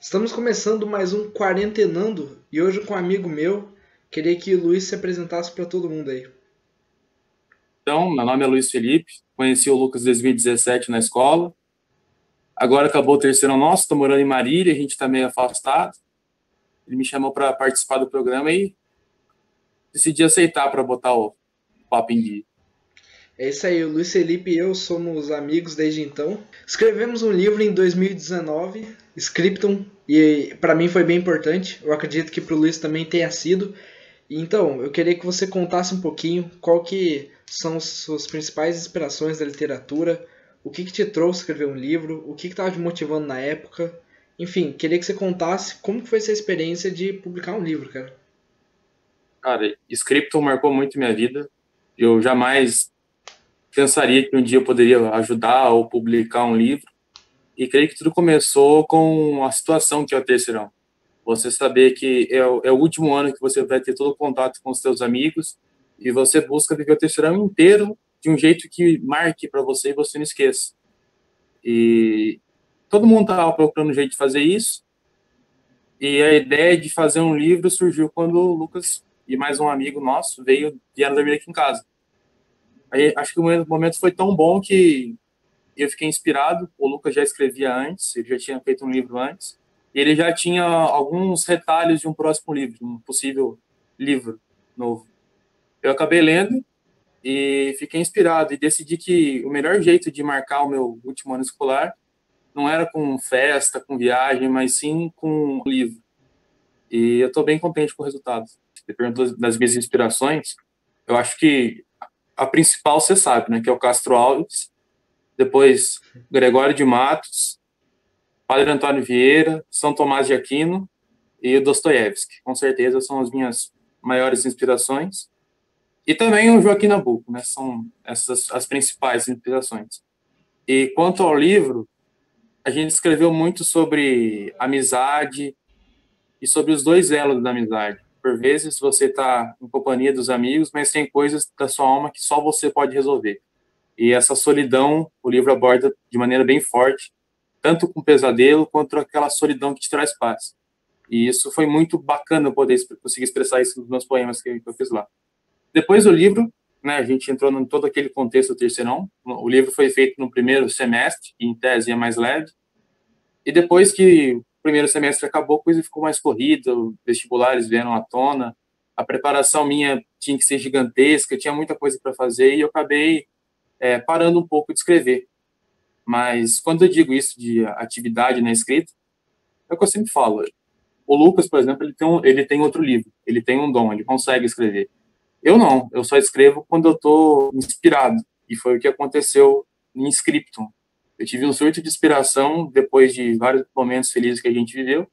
Estamos começando mais um Quarentenando e hoje com um amigo meu. Queria que o Luiz se apresentasse para todo mundo aí. Então, meu nome é Luiz Felipe, conheci o Lucas em 2017 na escola. Agora acabou o terceiro nosso, estou morando em Marília, a gente está meio afastado. Ele me chamou para participar do programa e decidi aceitar para botar o papo em dia. É isso aí, o Luiz Felipe e eu somos amigos desde então. Escrevemos um livro em 2019, Scriptum, e para mim foi bem importante. Eu acredito que para o Luiz também tenha sido. Então, eu queria que você contasse um pouquinho qual que são suas principais inspirações da literatura, o que, que te trouxe escrever um livro, o que estava te motivando na época. Enfim, queria que você contasse como foi essa experiência de publicar um livro, cara. Cara, Scriptum marcou muito minha vida. Eu jamais pensaria que um dia eu poderia ajudar ou publicar um livro. E creio que tudo começou com a situação que é o terceirão. Você saber que é o, é o último ano que você vai ter todo o contato com os seus amigos e você busca viver o terceirão inteiro de um jeito que marque para você e você não esqueça. E todo mundo estava procurando um jeito de fazer isso. E a ideia de fazer um livro surgiu quando o Lucas e mais um amigo nosso veio vieram dormir aqui em casa. Aí, acho que o momento foi tão bom que eu fiquei inspirado. O Lucas já escrevia antes, ele já tinha feito um livro antes, e ele já tinha alguns retalhos de um próximo livro, um possível livro novo. Eu acabei lendo e fiquei inspirado e decidi que o melhor jeito de marcar o meu último ano escolar não era com festa, com viagem, mas sim com livro. E eu estou bem contente com o resultado. Perguntou das minhas inspirações. Eu acho que a principal você sabe, né, que é o Castro Alves, depois Gregório de Matos, Padre Antônio Vieira, São Tomás de Aquino e Dostoiévski. Com certeza são as minhas maiores inspirações. E também o Joaquim Nabuco, né, são essas as principais inspirações. E quanto ao livro, a gente escreveu muito sobre amizade e sobre os dois elos da amizade por vezes você está em companhia dos amigos, mas tem coisas da sua alma que só você pode resolver. E essa solidão, o livro aborda de maneira bem forte, tanto com pesadelo quanto aquela solidão que te traz paz. E isso foi muito bacana poder conseguir expressar isso nos meus poemas que eu fiz lá. Depois do livro, né, a gente entrou em todo aquele contexto do terceirão. O livro foi feito no primeiro semestre, em tese é mais leve. E depois que primeiro semestre acabou, a coisa ficou mais corrida, vestibulares vieram à tona, a preparação minha tinha que ser gigantesca, tinha muita coisa para fazer e eu acabei é, parando um pouco de escrever. Mas quando eu digo isso de atividade na escrita, é o que eu sempre falo. O Lucas, por exemplo, ele tem, um, ele tem outro livro, ele tem um dom, ele consegue escrever. Eu não, eu só escrevo quando eu estou inspirado. E foi o que aconteceu em Scriptum. Eu tive um surto de inspiração depois de vários momentos felizes que a gente viveu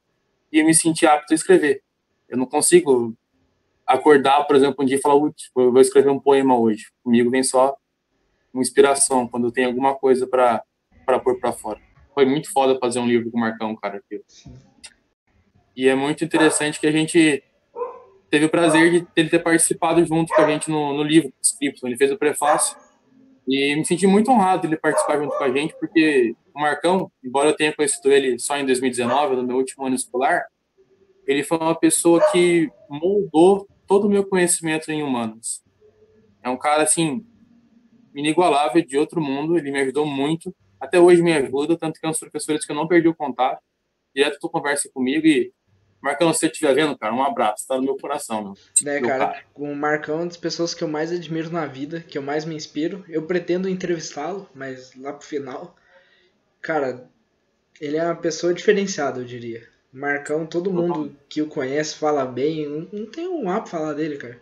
e eu me senti apto a escrever. Eu não consigo acordar, por exemplo, um dia e falar, eu vou escrever um poema hoje. Comigo vem só uma inspiração, quando tem alguma coisa para pôr para fora. Foi muito foda fazer um livro com o Marcão, cara. E é muito interessante que a gente teve o prazer de ele ter participado junto com a gente no, no livro, escrito. Ele fez o prefácio e me senti muito honrado ele participar junto com a gente, porque o Marcão, embora eu tenha conhecido ele só em 2019, no meu último ano escolar, ele foi uma pessoa que moldou todo o meu conhecimento em humanos. É um cara, assim, inigualável, de outro mundo, ele me ajudou muito, até hoje me ajuda, tanto que é um dos professores que eu não perdi o contato, direto tu conversa comigo e Marcão, se você estiver vendo, cara, um abraço, tá no meu coração, meu. É, meu cara, o Marcão é uma das pessoas que eu mais admiro na vida, que eu mais me inspiro. Eu pretendo entrevistá-lo, mas lá pro final. Cara, ele é uma pessoa diferenciada, eu diria. Marcão, todo mundo que o conhece fala bem, não, não tem um A pra falar dele, cara.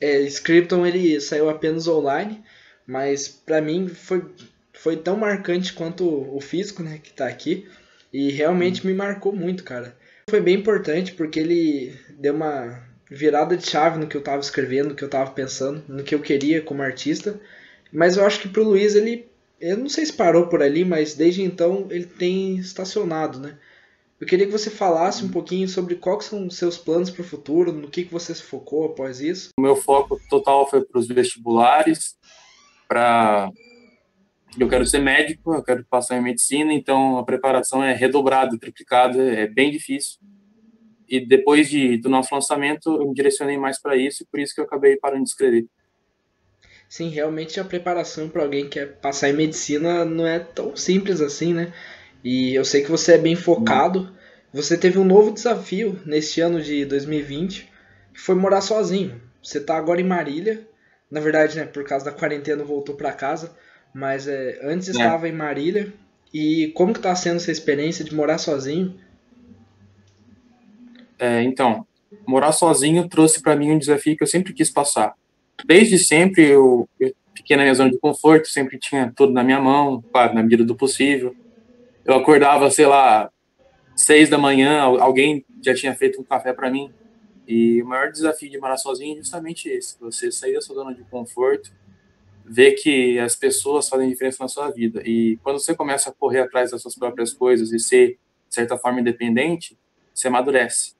É, Scripton ele saiu apenas online, mas para mim foi, foi tão marcante quanto o físico, né, que tá aqui. E realmente me marcou muito, cara. Foi bem importante porque ele deu uma virada de chave no que eu tava escrevendo, no que eu tava pensando, no que eu queria como artista. Mas eu acho que pro Luiz ele. Eu não sei se parou por ali, mas desde então ele tem estacionado, né? Eu queria que você falasse um pouquinho sobre quais são os seus planos para o futuro, no que, que você se focou após isso. O meu foco total foi para os vestibulares, para Eu quero ser médico, eu quero passar em medicina, então a preparação é redobrada, triplicada, é bem difícil. E depois de, do nosso lançamento, eu me direcionei mais para isso, e por isso que eu acabei parando de escrever. Sim, realmente a preparação para alguém que quer passar em medicina não é tão simples assim, né? E eu sei que você é bem focado. Você teve um novo desafio neste ano de 2020, que foi morar sozinho. Você está agora em Marília. Na verdade, né, por causa da quarentena voltou para casa, mas é, antes é. estava em Marília. E como que está sendo essa experiência de morar sozinho? É, então, morar sozinho trouxe para mim um desafio que eu sempre quis passar. Desde sempre eu, eu, fiquei na minha zona de conforto, sempre tinha tudo na minha mão, claro, na medida do possível. Eu acordava, sei lá, seis da manhã, alguém já tinha feito um café para mim. E o maior desafio de morar sozinho é justamente esse: você sair da sua zona de conforto, ver que as pessoas fazem diferença na sua vida. E quando você começa a correr atrás das suas próprias coisas e ser, de certa forma, independente, você amadurece.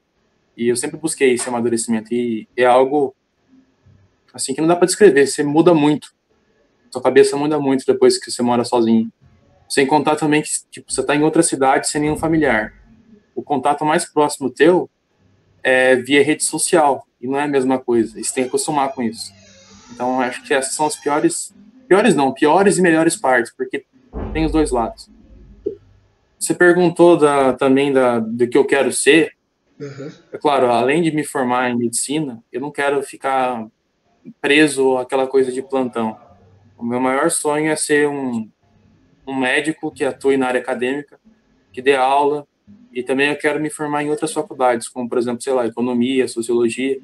E eu sempre busquei esse amadurecimento. E é algo assim que não dá para descrever. Você muda muito. Sua cabeça muda muito depois que você mora sozinho. Sem contar também que tipo, você está em outra cidade sem nenhum familiar. O contato mais próximo teu é via rede social. E não é a mesma coisa. Você tem que acostumar com isso. Então, acho que essas são as piores. Piores não, piores e melhores partes, porque tem os dois lados. Você perguntou da, também da, do que eu quero ser. Uhum. É claro, além de me formar em medicina, eu não quero ficar preso àquela coisa de plantão. O meu maior sonho é ser um, um médico que atue na área acadêmica, que dê aula, e também eu quero me formar em outras faculdades, como, por exemplo, sei lá, economia, sociologia.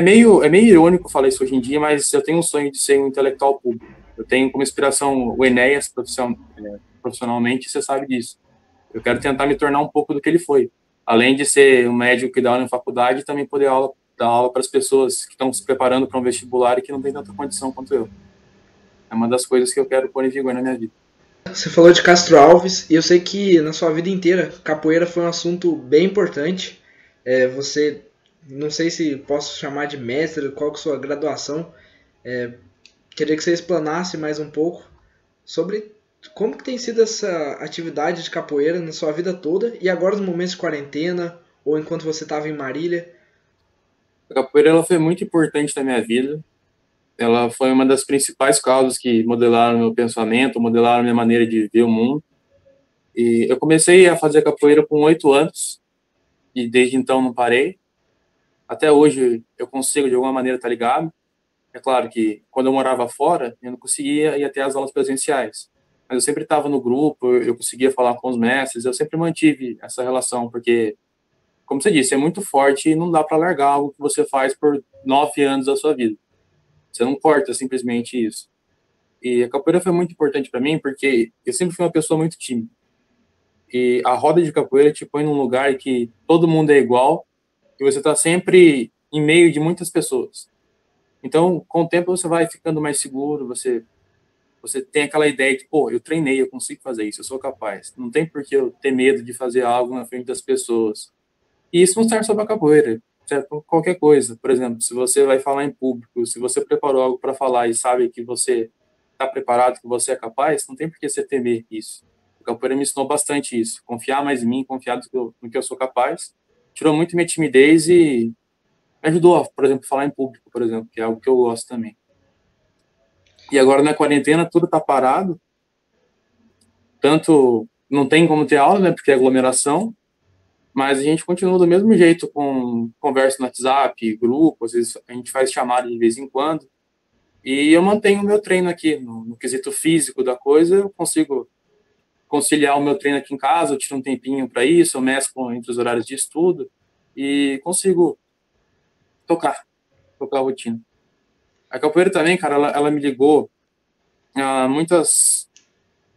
É meio, é meio irônico falar isso hoje em dia, mas eu tenho um sonho de ser um intelectual público. Eu tenho como inspiração o Enéas é, profissionalmente, você sabe disso. Eu quero tentar me tornar um pouco do que ele foi além de ser um médico que dá aula em faculdade, também poder aula, dar aula para as pessoas que estão se preparando para um vestibular e que não tem tanta condição quanto eu. É uma das coisas que eu quero pôr em vigor na minha vida. Você falou de Castro Alves e eu sei que na sua vida inteira capoeira foi um assunto bem importante. É, você, não sei se posso chamar de mestre, qual que é a sua graduação. É, queria que você explanasse mais um pouco sobre como que tem sido essa atividade de capoeira na sua vida toda e agora nos momentos de quarentena ou enquanto você estava em Marília? A capoeira ela foi muito importante na minha vida. Ela foi uma das principais causas que modelaram meu pensamento, modelaram minha maneira de ver o mundo. E eu comecei a fazer capoeira com oito anos e desde então não parei. Até hoje eu consigo de alguma maneira estar ligado. É claro que quando eu morava fora, eu não conseguia ir até as aulas presenciais mas eu sempre estava no grupo, eu conseguia falar com os mestres, eu sempre mantive essa relação, porque, como você disse, é muito forte e não dá para largar algo que você faz por nove anos da sua vida. Você não corta simplesmente isso. E a capoeira foi muito importante para mim, porque eu sempre fui uma pessoa muito tímida. E a roda de capoeira te põe num lugar que todo mundo é igual e você está sempre em meio de muitas pessoas. Então, com o tempo, você vai ficando mais seguro, você você tem aquela ideia de, pô, eu treinei, eu consigo fazer isso, eu sou capaz. Não tem por que eu ter medo de fazer algo na frente das pessoas. E isso não serve só para capoeira, serve para qualquer coisa. Por exemplo, se você vai falar em público, se você preparou algo para falar e sabe que você está preparado, que você é capaz, não tem por que você temer isso. A capoeira me ensinou bastante isso, confiar mais em mim, confiar no que eu, no que eu sou capaz. Tirou muito minha timidez e ajudou, por exemplo, falar em público, por exemplo, que é algo que eu gosto também. E agora na quarentena tudo está parado. Tanto não tem como ter aula, né, porque é aglomeração, mas a gente continua do mesmo jeito com conversa no WhatsApp, grupo, às vezes a gente faz chamada de vez em quando. E eu mantenho o meu treino aqui, no, no quesito físico da coisa, eu consigo conciliar o meu treino aqui em casa, eu tiro um tempinho para isso, eu mesclo entre os horários de estudo e consigo tocar, tocar a rotina. A capoeira também, cara, ela, ela me ligou a muitas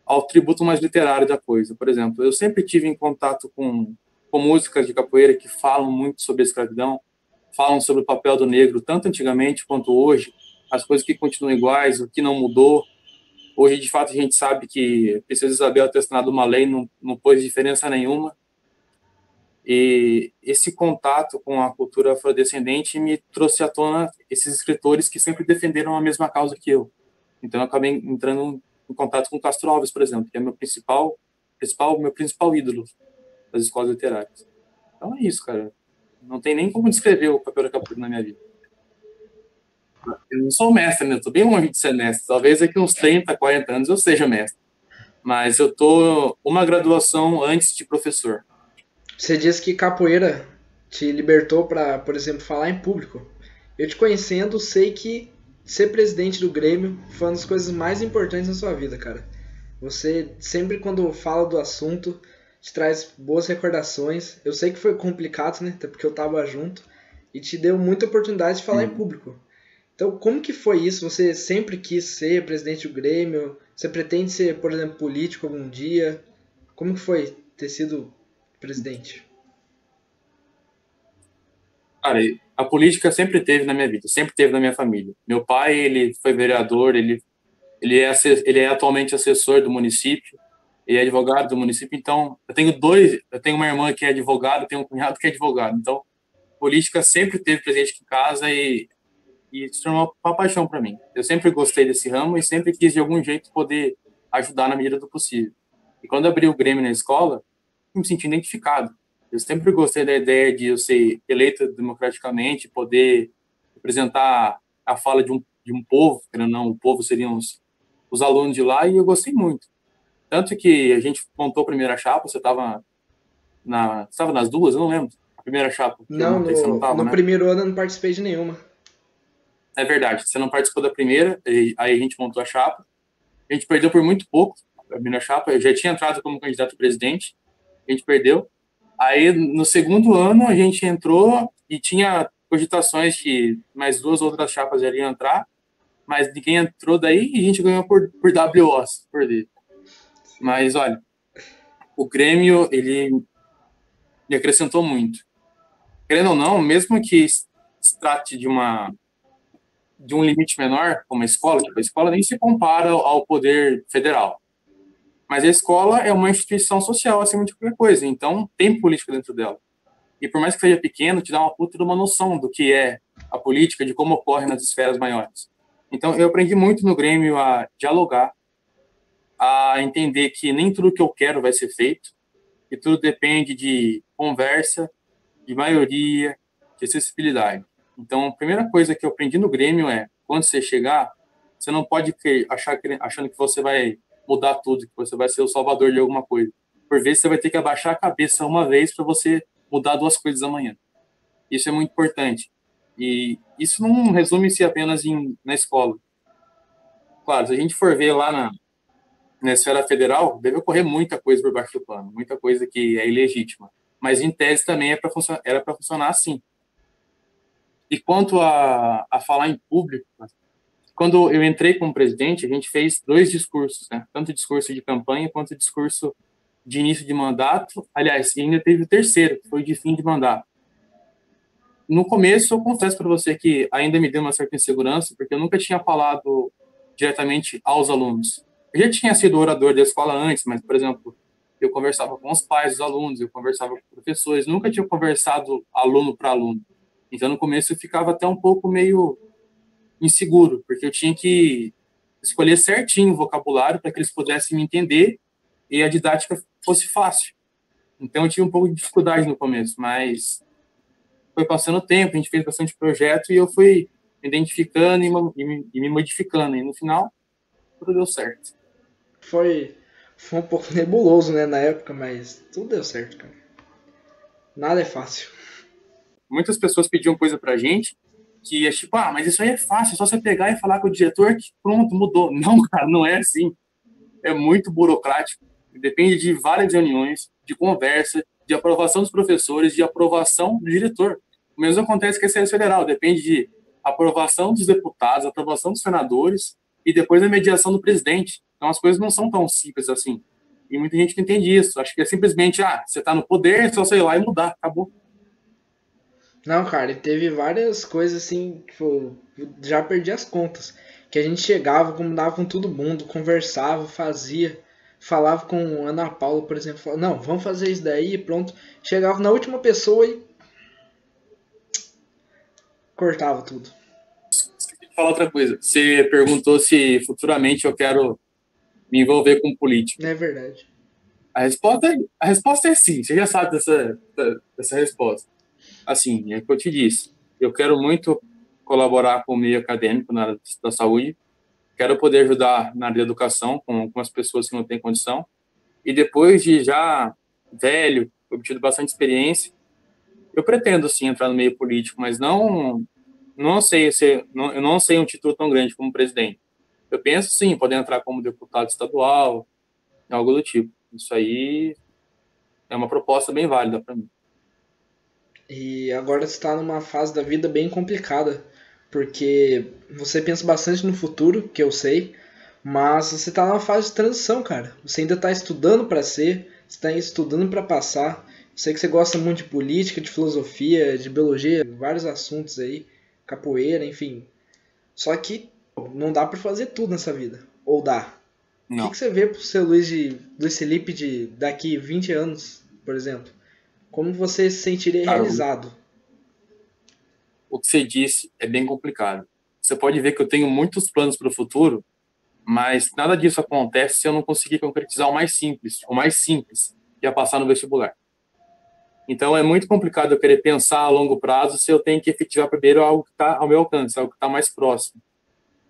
ao tributo mais literário da coisa. Por exemplo, eu sempre tive em contato com, com músicas de capoeira que falam muito sobre a escravidão, falam sobre o papel do negro, tanto antigamente quanto hoje, as coisas que continuam iguais, o que não mudou. Hoje, de fato, a gente sabe que Princesa Isabel ter assinado uma lei não, não pôs diferença nenhuma. E esse contato com a cultura afrodescendente me trouxe à tona esses escritores que sempre defenderam a mesma causa que eu. Então eu acabei entrando em contato com Castro Alves, por exemplo, que é meu principal, principal meu principal ídolo das escolas literárias. Então é isso, cara. Não tem nem como descrever o papel da Capuri na minha vida. Eu não sou mestre, né? Eu tô bem longe de ser mestre. Talvez daqui uns 30, 40 anos eu seja mestre. Mas eu tô uma graduação antes de professor. Você disse que capoeira te libertou para, por exemplo, falar em público. Eu te conhecendo, sei que ser presidente do Grêmio foi uma das coisas mais importantes na sua vida, cara. Você sempre quando fala do assunto te traz boas recordações. Eu sei que foi complicado, né? Até porque eu tava junto e te deu muita oportunidade de falar em público. Então, como que foi isso? Você sempre quis ser presidente do Grêmio? Você pretende ser, por exemplo, político algum dia? Como que foi ter sido presidente? Cara, a política sempre teve na minha vida, sempre teve na minha família. Meu pai, ele foi vereador, ele ele é ele é atualmente assessor do município e é advogado do município. Então, eu tenho dois, eu tenho uma irmã que é advogada, tenho um cunhado que é advogado. Então, política sempre teve presente em casa e e se tornou uma paixão para mim. Eu sempre gostei desse ramo e sempre quis de algum jeito poder ajudar na medida do possível. E quando abri o Grêmio na escola, me senti identificado. Eu sempre gostei da ideia de eu ser eleito democraticamente, poder representar a fala de um, de um povo, querendo não, o povo seriam os, os alunos de lá, e eu gostei muito. Tanto que a gente montou a primeira chapa, você estava na, nas duas, eu não lembro. A primeira chapa. Não, no, não tava, no né? primeiro ano eu não participei de nenhuma. É verdade, você não participou da primeira, aí a gente montou a chapa. A gente perdeu por muito pouco a primeira chapa. Eu já tinha entrado como candidato a presidente, a gente perdeu. Aí no segundo ano a gente entrou e tinha cogitações que mais duas outras chapas iriam entrar, mas ninguém entrou daí e a gente ganhou por, por WOs, por dele. Mas olha, o Grêmio ele me acrescentou muito. Querendo ou não, mesmo que se trate de uma de um limite menor, como a escola, tipo, a escola nem se compara ao poder federal. Mas a escola é uma instituição social acima de qualquer coisa, então tem política dentro dela. E por mais que seja pequeno, te dá uma puta de uma noção do que é a política, de como ocorre nas esferas maiores. Então eu aprendi muito no Grêmio a dialogar, a entender que nem tudo que eu quero vai ser feito, que tudo depende de conversa, de maioria, de acessibilidade. Então, a primeira coisa que eu aprendi no Grêmio é, quando você chegar, você não pode achar achando que você vai mudar tudo, que você vai ser o salvador de alguma coisa. Por vezes você vai ter que abaixar a cabeça uma vez para você mudar duas coisas amanhã. Isso é muito importante. E isso não resume-se apenas em, na escola. Claro, se a gente for ver lá na, na esfera federal, deve ocorrer muita coisa por baixo do pano, muita coisa que é ilegítima. Mas em tese também é funcionar, era para funcionar assim. E quanto a, a falar em público, quando eu entrei como presidente, a gente fez dois discursos, né? tanto discurso de campanha quanto discurso de início de mandato. Aliás, ainda teve o terceiro, que foi de fim de mandato. No começo, eu confesso para você que ainda me deu uma certa insegurança, porque eu nunca tinha falado diretamente aos alunos. Eu já tinha sido orador da escola antes, mas, por exemplo, eu conversava com os pais dos alunos, eu conversava com professores, nunca tinha conversado aluno para aluno. Então, no começo, eu ficava até um pouco meio inseguro, porque eu tinha que escolher certinho o vocabulário para que eles pudessem me entender e a didática fosse fácil. Então, eu tinha um pouco de dificuldade no começo, mas foi passando o tempo, a gente fez bastante projeto e eu fui me identificando e me, e me modificando. E no final, tudo deu certo. Foi, foi um pouco nebuloso, né, na época, mas tudo deu certo, cara. Nada é fácil muitas pessoas pediam coisa pra gente que é tipo, ah, mas isso aí é fácil, é só você pegar e falar com o diretor que pronto, mudou. Não, cara, não é assim. É muito burocrático. Depende de várias reuniões, de conversa, de aprovação dos professores, de aprovação do diretor. O mesmo acontece com a CSE Federal, depende de aprovação dos deputados, aprovação dos senadores e depois a mediação do presidente. Então as coisas não são tão simples assim. E muita gente não entende isso. Acho que é simplesmente, ah, você está no poder, é só ir lá e mudar, acabou. Não, cara, e teve várias coisas assim, tipo, já perdi as contas. Que a gente chegava, combinava com todo mundo, conversava, fazia, falava com Ana Paula, por exemplo, falava, não, vamos fazer isso daí, pronto. Chegava na última pessoa e cortava tudo. Falar outra coisa. Você perguntou se futuramente eu quero me envolver com política. É verdade. A resposta, é, a resposta é sim, você já sabe dessa, dessa resposta. Assim, é o que eu te disse. Eu quero muito colaborar com o meio acadêmico na área da saúde, quero poder ajudar na área da educação com, com as pessoas que não têm condição, e depois de já velho, obtido bastante experiência, eu pretendo sim entrar no meio político, mas não não sei se não, eu não sei um título tão grande como presidente. Eu penso sim, poder entrar como deputado estadual, algo do tipo. Isso aí é uma proposta bem válida para mim. E agora você está numa fase da vida bem complicada, porque você pensa bastante no futuro, que eu sei, mas você está numa fase de transição, cara. Você ainda está estudando para ser, está estudando para passar. Sei que você gosta muito de política, de filosofia, de biologia, vários assuntos aí, capoeira, enfim. Só que não dá para fazer tudo nessa vida. Ou dá? Não. O que, você vê pro seu Luiz, de, Luiz Felipe de daqui 20 anos, por exemplo? Como você se sentiria Cara, realizado? O que você disse é bem complicado. Você pode ver que eu tenho muitos planos para o futuro, mas nada disso acontece se eu não conseguir concretizar o mais simples, o mais simples, que é passar no vestibular. Então é muito complicado eu querer pensar a longo prazo se eu tenho que efetivar primeiro algo que está ao meu alcance, algo que está mais próximo.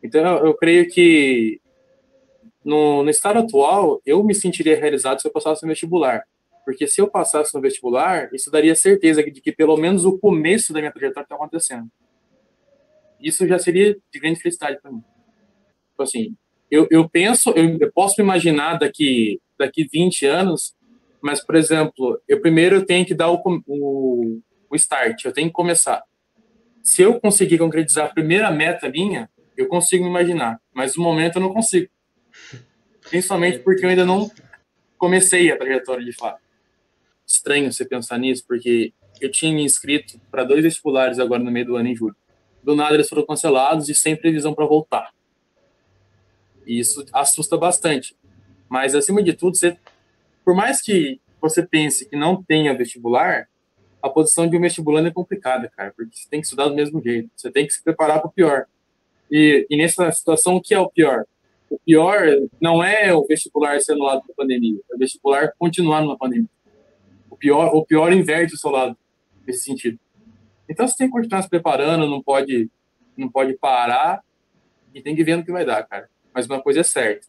Então eu, eu creio que no, no, estado atual eu me sentiria realizado se eu passasse no vestibular, porque se eu passasse no vestibular isso daria certeza de que pelo menos o começo da minha trajetória está acontecendo. Isso já seria de grande felicidade para mim. Tipo assim, eu, eu penso, eu, eu posso imaginar daqui daqui 20 anos mas, por exemplo, eu primeiro tenho que dar o, o, o start, eu tenho que começar. Se eu conseguir concretizar a primeira meta minha, eu consigo me imaginar, mas no momento eu não consigo. Principalmente porque eu ainda não comecei a trajetória de fato. Estranho você pensar nisso, porque eu tinha me inscrito para dois vestibulares agora no meio do ano, em julho. Do nada eles foram cancelados e sem previsão para voltar. E isso assusta bastante. Mas, acima de tudo, você por mais que você pense que não tenha vestibular, a posição de um vestibulando é complicada, cara, porque você tem que estudar do mesmo jeito, você tem que se preparar para o pior. E, e, nessa situação, o que é o pior? O pior não é o vestibular ser anulado pela pandemia, é o vestibular continuar numa pandemia. O pior, o pior inverte o seu lado nesse sentido. Então você tem que continuar se preparando, não pode, não pode parar e tem que ver no que vai dar, cara. Mas uma coisa é certa: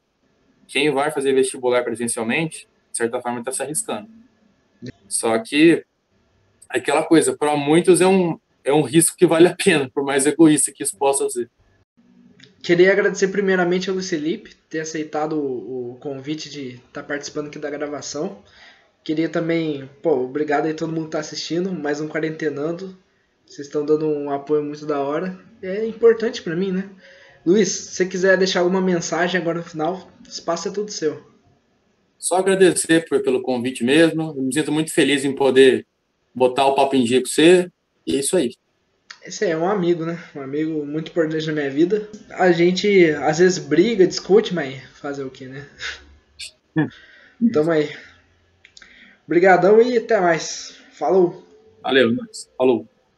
quem vai fazer vestibular presencialmente de certa forma, está se arriscando. Só que aquela coisa, para muitos é um, é um risco que vale a pena, por mais egoísta que isso possa ser. Queria agradecer primeiramente ao Luiz Felipe ter aceitado o, o convite de estar tá participando aqui da gravação. Queria também, pô, obrigado aí todo mundo que tá assistindo, mais um Quarentenando. Vocês estão dando um apoio muito da hora. É importante para mim, né? Luiz, se você quiser deixar alguma mensagem agora no final, o espaço é todo seu. Só agradecer por, pelo convite mesmo. Eu me sinto muito feliz em poder botar o papo em dia com você. E é isso aí. Esse é um amigo, né? Um amigo muito importante na minha vida. A gente às vezes briga, discute, mas fazer o que, né? Tamo aí. Obrigadão e até mais. Falou. Valeu, falou.